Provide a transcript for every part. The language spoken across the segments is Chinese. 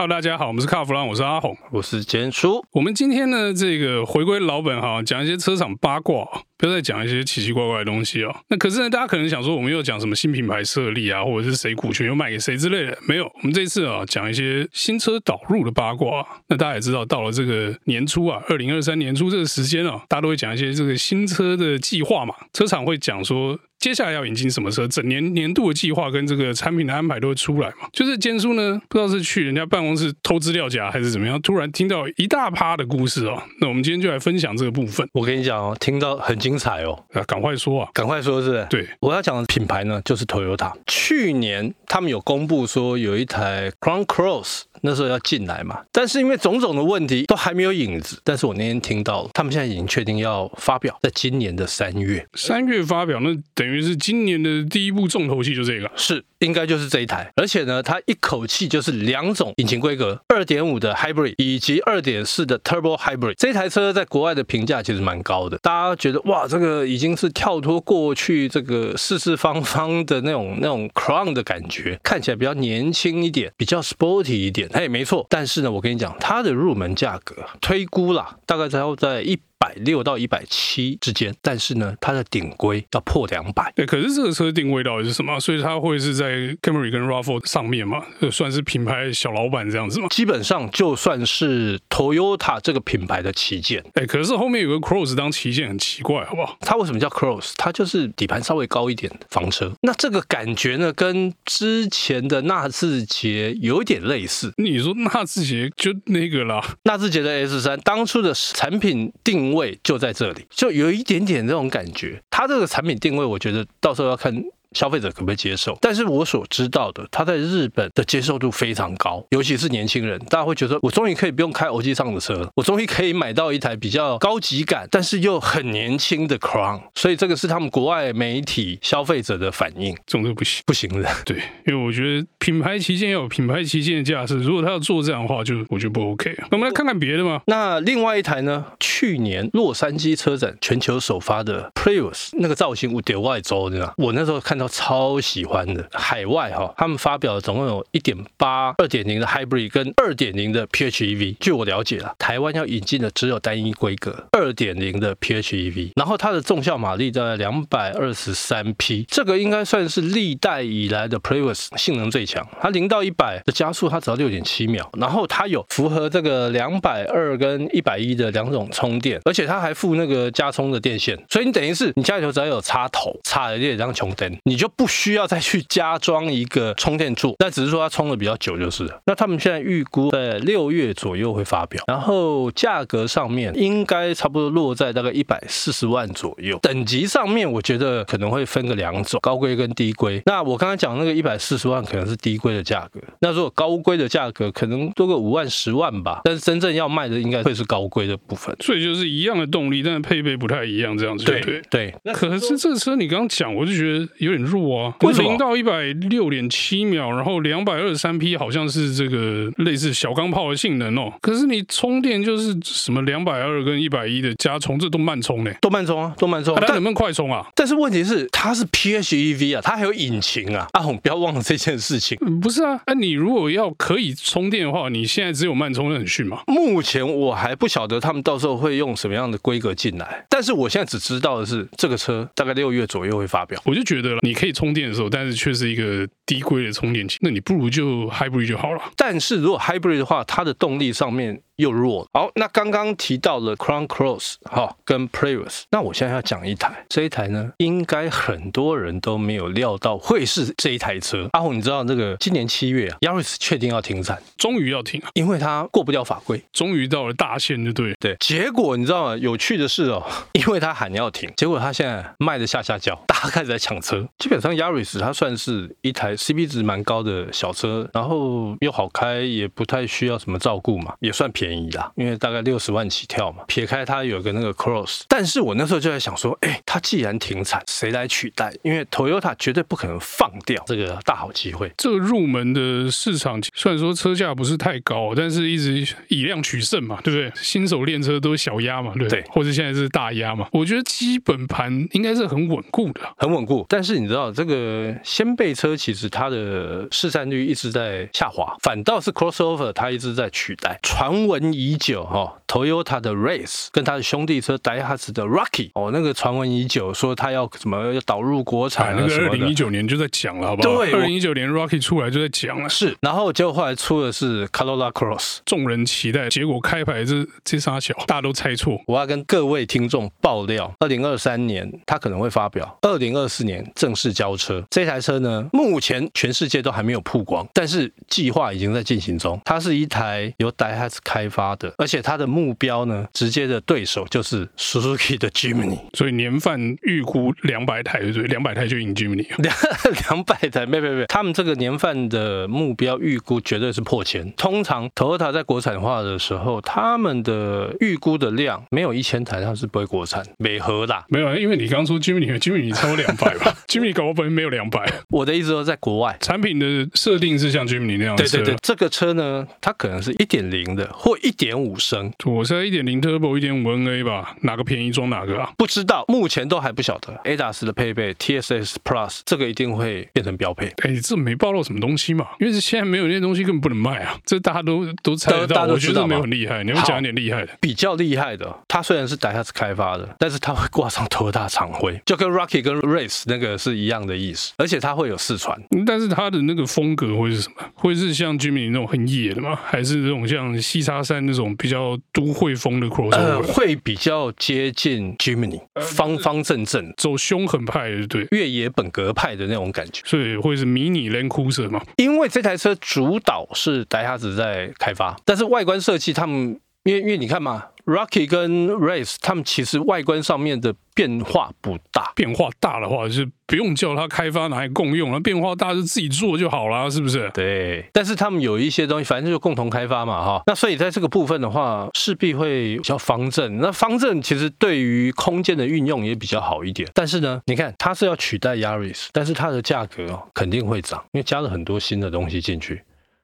Hello，大家好，我们是卡弗朗，我是阿红，我是简叔。我们今天呢，这个回归老本行，讲一些车厂八卦，不要再讲一些奇奇怪怪的东西哦。那可是呢，大家可能想说，我们又讲什么新品牌设立啊，或者是谁股权又卖给谁之类的，没有。我们这次啊，讲一些新车导入的八卦。那大家也知道，到了这个年初啊，二零二三年初这个时间啊，大家都会讲一些这个新车的计划嘛，车厂会讲说。接下来要引进什么车？整年年度的计划跟这个产品的安排都会出来嘛？就是坚叔呢，不知道是去人家办公室偷资料夹还是怎么样，突然听到一大趴的故事哦。那我们今天就来分享这个部分。我跟你讲哦，听到很精彩哦，啊，赶快说啊，赶快说，是不是？对，我要讲的品牌呢，就是 Toyota。去年他们有公布说有一台 Crown Cross。那时候要进来嘛，但是因为种种的问题都还没有影子。但是我那天听到了，他们现在已经确定要发表，在今年的三月，三月发表，那等于于是今年的第一部重头戏就这个，是应该就是这一台。而且呢，它一口气就是两种引擎规格，二点五的 Hybrid 以及二点四的 Turbo Hybrid。这台车在国外的评价其实蛮高的，大家觉得哇，这个已经是跳脱过去这个四四方方的那种那种 Crown 的感觉，看起来比较年轻一点，比较 sporty 一点。它也没错，但是呢，我跟你讲，它的入门价格推估啦，大概才要在一。百六到一百七之间，但是呢，它的顶规要破两百。对，可是这个车定位到底是什么？所以它会是在 Camry 跟 RAV4 上面嘛？算是品牌小老板这样子吗？基本上就算是 Toyota 这个品牌的旗舰。哎，可是后面有个 Cross 当旗舰，很奇怪，好不好？它为什么叫 Cross？它就是底盘稍微高一点的房车。那这个感觉呢，跟之前的纳智捷有一点类似。你说纳智捷就那个啦，纳智捷的 S 三当初的产品定。位就在这里，就有一点点这种感觉。它这个产品定位，我觉得到时候要看。消费者可不可以接受？但是我所知道的，它在日本的接受度非常高，尤其是年轻人，大家会觉得我终于可以不用开欧际上的车，我终于可以买到一台比较高级感，但是又很年轻的 Crown。所以这个是他们国外媒体消费者的反应。这种都不行，不行的。对，因为我觉得品牌旗舰要有品牌旗舰的架势，如果他要做这样的话，就我觉得不 OK。那我们来看看别的嘛。那另外一台呢？去年洛杉矶车展全球首发的 Prius，那个造型我丢外州的，我那时候看到。超喜欢的海外哈，他们发表了总共有一点八、二点零的 Hybrid 跟二点零的 PHEV。据我了解了，台湾要引进的只有单一规格二点零的 PHEV，然后它的综效马力在两百二十三匹，这个应该算是历代以来的 Prius 性能最强。它零到一百的加速它只要六点七秒，然后它有符合这个两百二跟一百一的两种充电，而且它还附那个加充的电线，所以你等于是你家里头只要有插头插了电，这样穷灯，你就不需要再去加装一个充电座，那只是说它充的比较久就是。那他们现在预估在六月左右会发表，然后价格上面应该差不多落在大概一百四十万左右。等级上面我觉得可能会分个两种，高规跟低规。那我刚才讲那个一百四十万可能是低规的价格，那如果高规的价格可能多个五万十万吧。但是真正要卖的应该会是高规的部分。所以就是一样的动力，但是配备不太一样这样子。对对对。那可是这个车你刚刚讲，我就觉得有点弱啊。零到一百六点七秒，然后两百二十三匹，好像是这个类似小钢炮的性能哦。可是你充电就是什么两百二跟一百一的加充，这都慢充呢？都慢充啊，都慢充。它能不能快充啊？但是问题是它是 PHEV 啊，它还有引擎啊。阿红不要忘了这件事情。不是啊，那你如果要可以充电的话，你现在只有慢充，那很逊嘛。目前我还不晓得他们到时候会会用什么样的规格进来，但是我现在只知道的是这个车大概六月左右会发表。我就觉得了，你可以充电的时候。但是却是一个低规的充电器，那你不如就 hybrid 就好了。但是如果 hybrid 的话，它的动力上面。又弱。好，那刚刚提到了 Crown Cross 哈，跟 Prius，那我现在要讲一台，这一台呢，应该很多人都没有料到会是这一台车。阿红，你知道这个今年七月啊，Yaris 确定要停产，终于要停，因为它过不掉法规，终于到了大限，就对对。结果你知道吗？有趣的是哦，因为他喊要停，结果他现在卖的下下叫，大家开始在抢车。基本上 Yaris 它算是一台 CP 值蛮高的小车，然后又好开，也不太需要什么照顾嘛，也算便宜。啦，因为大概六十万起跳嘛。撇开它有个那个 Cross，但是我那时候就在想说，哎，它既然停产，谁来取代？因为 Toyota 绝对不可能放掉这个大好机会。这个入门的市场虽然说车价不是太高，但是一直以量取胜嘛，对不对？新手练车都是小压嘛，对不对？对，或者现在是大压嘛。我觉得基本盘应该是很稳固的，很稳固。但是你知道，这个掀背车其实它的市占率一直在下滑，反倒是 Crossover 它一直在取代。传闻已久哈、哦，Toyota 的 Race 跟它的兄弟车 Daihatsu 的 Rocky 哦，那个传闻已久，说它要什么要导入国产、啊，那个二零一九年就在讲了，好不好？对，二零一九年 Rocky 出来就在讲了，是。然后结果后来出的是 Corolla Cross，众人期待，结果开牌这这仨小，大家都猜错。我要跟各位听众爆料，二零二三年它可能会发表，二零二四年正式交车。这台车呢，目前全世界都还没有曝光，但是计划已经在进行中。它是一台由 Daihatsu 开发的，而且它的目标呢，直接的对手就是 Suzuki 的 Jimny。所以年份预估两百台，对不对？两百台就赢 Jimny。两两百台，没没没，他们这个年份的目标预估绝对是破千。通常 Toyota 在国产化的时候，他们的预估的量没有一千台，它是不会国产。美和啦，没有，因为你刚说 Jimny，Jimny 超过两百吧？Jimny 搞不好没有两百。我的意思说，在国外产品的设定是像 Jimny 那样的。对对对，这个车呢，它可能是一点零的或一点五升。我在一点零 Turbo，一点五 NA 吧，哪个便宜装哪个啊？不知道，目前都还不晓得。ADAS 的配备 TSS Plus 这个一定会变成标配。哎，这没暴露什么东西嘛？因为是现在没有那些东西，根本不能卖啊。这大家都都猜得到，大家都知道我觉得没有很厉害。你要讲一点厉害的，比较厉害的。它虽然是 Daihatsu 开发的，但是它会挂上 Toyota 厂徽，就跟 Rocky 跟 Race 那个是一样的意思。而且它会有四传，但是它的那个风格会是什么？会是像 Jimny 那种很野的吗？还是这种像西沙山那种比较都会风的 Crossover？呃，会比较接近 Jimny，方方正正，走凶狠派的，对，越野本格派的那种感觉。所以会是迷你 Land Cruiser 吗？因为这台车主导是 Daihatsu 在开发，但是外观设计他们，因为因为你看嘛。Rocky 跟 Race，他们其实外观上面的变化不大。变化大的话，就是不用叫他开发拿来共用了。变化大就自己做就好了，是不是？对。但是他们有一些东西，反正就共同开发嘛，哈。那所以在这个部分的话，势必会比较方正。那方正其实对于空间的运用也比较好一点。但是呢，你看它是要取代 Yaris，但是它的价格哦肯定会涨，因为加了很多新的东西进去。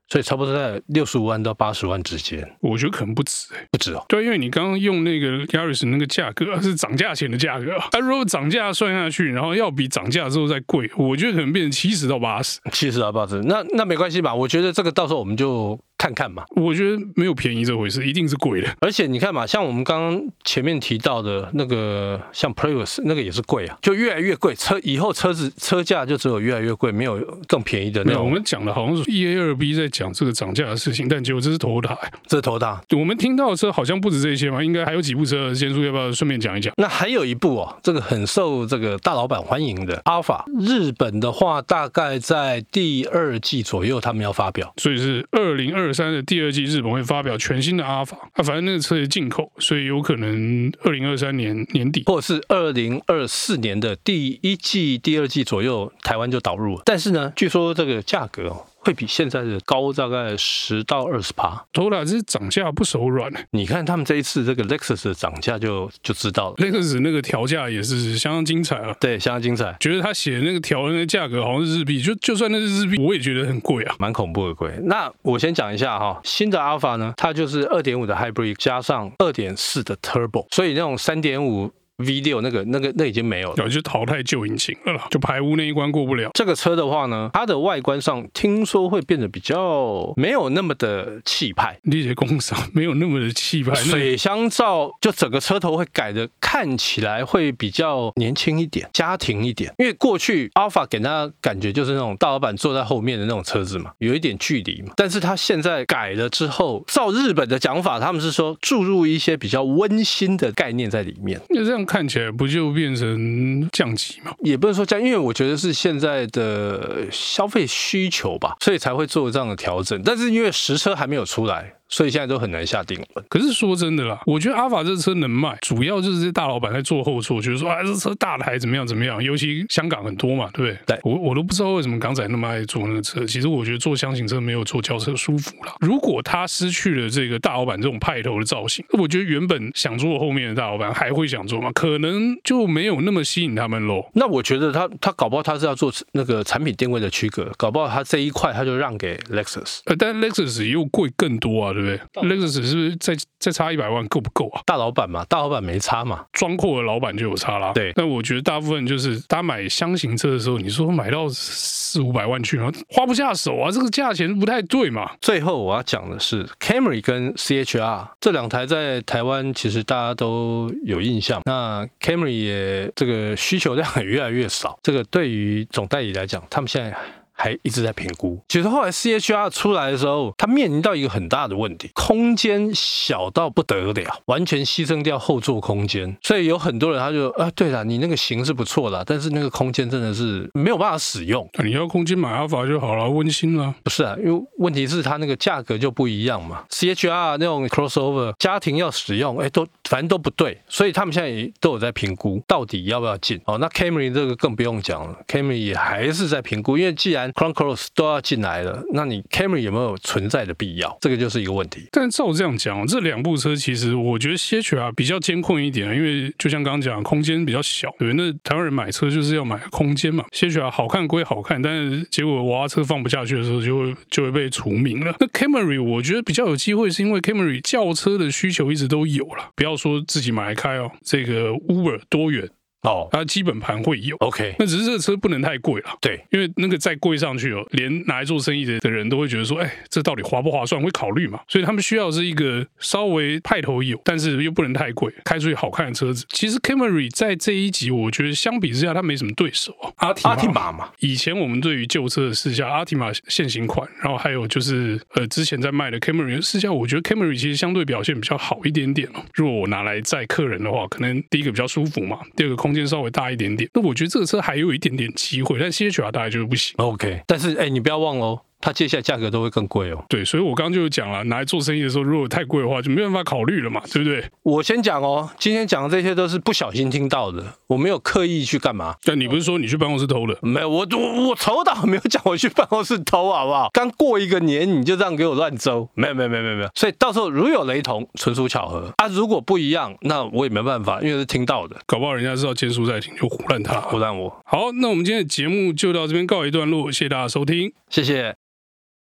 所以差不多在六十五万到八十万之间，我觉得可能不止不止哦。对，因为你刚刚用那个 Yaris 那个价格是涨价前的价格，它如果涨价算下去，然后要比涨价之后再贵，我觉得可能变成七十到八十，七十到八十。那那没关系吧？我觉得这个到时候我们就。看看嘛，我觉得没有便宜这回事，一定是贵的。而且你看嘛，像我们刚刚前面提到的那个，像 Prius 那个也是贵啊，就越来越贵。车以后车子车价就只有越来越贵，没有更便宜的那种。我们讲的好像是 EA 二 B 在讲这个涨价的事情，但结果这是 Toyota，这是 Toyota。我们听到的车好像不止这些嘛，应该还有几部车。先叔要不要顺便讲一讲？那还有一部哦，这个很受这个大老板欢迎的 Alpha，日本的话大概在第二季左右他们要发表，所以是二零二二三的第二季。日本会发表全新的阿法啊，反正那个车是进口，所以有可能二零二三年年底，或者是二零二四年的第一季、第二季左右，台湾就导入了。但是呢，据说这个价格哦。会比现在的高大概十到二十趴。Toyota 这是涨价不手软。你看他们这一次这个 Lexus 的涨价就就知道了。Lexus 那个调价也是相当精彩啊。对，相当精彩。觉得他写的那个调的那个价格好像是日币，就就算那是日币，我也觉得很贵啊，蛮恐怖的贵。那我先讲一下哈，新的 Alpha 呢，它就是二点五的 Hybrid 加上二点四的 Turbo，所以那种三点五。V 六那个那个那已经没有了，就淘汰旧引擎了啦，就排污那一关过不了。这个车的话呢，它的外观上听说会变得比较没有那么的气派，理解工厂没有那么的气派。水箱罩就整个车头会改的看起来会比较年轻一点，家庭一点。因为过去 Alpha 给大家感觉就是那种大老板坐在后面的那种车子嘛，有一点距离嘛。但是它现在改了之后，照日本的讲法，他们是说注入一些比较温馨的概念在里面。就这样。看起来不就变成降级吗？也不能说降，因为我觉得是现在的消费需求吧，所以才会做这样的调整。但是因为实车还没有出来，所以现在都很难下定论。可是说真的啦，我觉得阿法这车能卖，主要就是这些大老板在做后座，就是说啊，这车大台怎么样怎么样，尤其香港很多嘛，对不对？对，我我都不知道为什么港仔那么爱坐那个车。其实我觉得坐箱型车没有坐轿车舒服啦。如果他失去了这个大老板这种派头的造型，我觉得原本想坐后面的大老板还会想坐吗？可能就没有那么吸引他们喽。那我觉得他他搞不好他是要做那个产品定位的区隔，搞不好他这一块他就让给 Lexus。呃，但 Lexus 又贵更多啊，对不对？Lexus 是不是再再差一百万够不够啊？大老板嘛，大老板没差嘛，装货的老板就有差啦。对，那我觉得大部分就是大家买箱型车的时候，你说买到四五百万去，然后花不下手啊，这个价钱不太对嘛。最后我要讲的是 Camry 跟 CHR 这两台在台湾其实大家都有印象，那 Camry 也这个需求量也越来越少，这个对于总代理来讲，他们现在。还一直在评估。其实后来 CHR 出来的时候，它面临到一个很大的问题，空间小到不得了，完全牺牲掉后座空间。所以有很多人他就啊，对了，你那个型是不错的，但是那个空间真的是没有办法使用。你要空间买阿法就好了，温馨了。不是啊，因为问题是它那个价格就不一样嘛。CHR 那种 crossover 家庭要使用，哎，都反正都不对。所以他们现在也都有在评估，到底要不要进。哦，那 Camry 这个更不用讲了，Camry 也还是在评估，因为既然 Crown Cross 都要进来了，那你 Camry 有没有存在的必要？这个就是一个问题。但照这样讲，这两部车其实我觉得 CHR 比较艰困一点，因为就像刚刚讲，空间比较小，对，那台湾人买车就是要买空间嘛。CHR 好看归好看，但是结果娃娃车放不下去的时候，就会就会被除名了。那 Camry 我觉得比较有机会，是因为 Camry 轿车的需求一直都有了，不要说自己买来开哦，这个 Uber 多元。哦，它基本盘会有，OK，那只是这个车不能太贵了，对，因为那个再贵上去哦，连拿来做生意的的人都会觉得说，哎，这到底划不划算？会考虑嘛？所以他们需要是一个稍微派头有，但是又不能太贵，开出去好看的车子。其实 Camry 在这一集，我觉得相比之下，它没什么对手啊。阿阿提玛嘛，以前我们对于旧车的试驾，阿提玛现行款，然后还有就是呃之前在卖的 Camry 试驾，我觉得 Camry 其实相对表现比较好一点点哦。如果我拿来载客人的话，可能第一个比较舒服嘛，第二个空间稍微大一点点。那我觉得这个车还有一点点机会，但 CHR 大概就是不行。OK，但是哎，你不要忘了哦。它接下来价格都会更贵哦。对，所以我刚刚就讲了，拿来做生意的时候，如果太贵的话，就没办法考虑了嘛，对不对？我先讲哦，今天讲的这些都是不小心听到的，我没有刻意去干嘛。但你不是说你去办公室偷的？没有，我我我从到没有讲我去办公室偷，好不好？刚过一个年你就这样给我乱诌，没有没有没有没有没有。所以到时候如有雷同，纯属巧合啊。如果不一样，那我也没办法，因为是听到的，搞不好人家知道监书在听，就胡乱他，胡乱我。好，那我们今天的节目就到这边告一段落，谢谢大家收听，谢谢。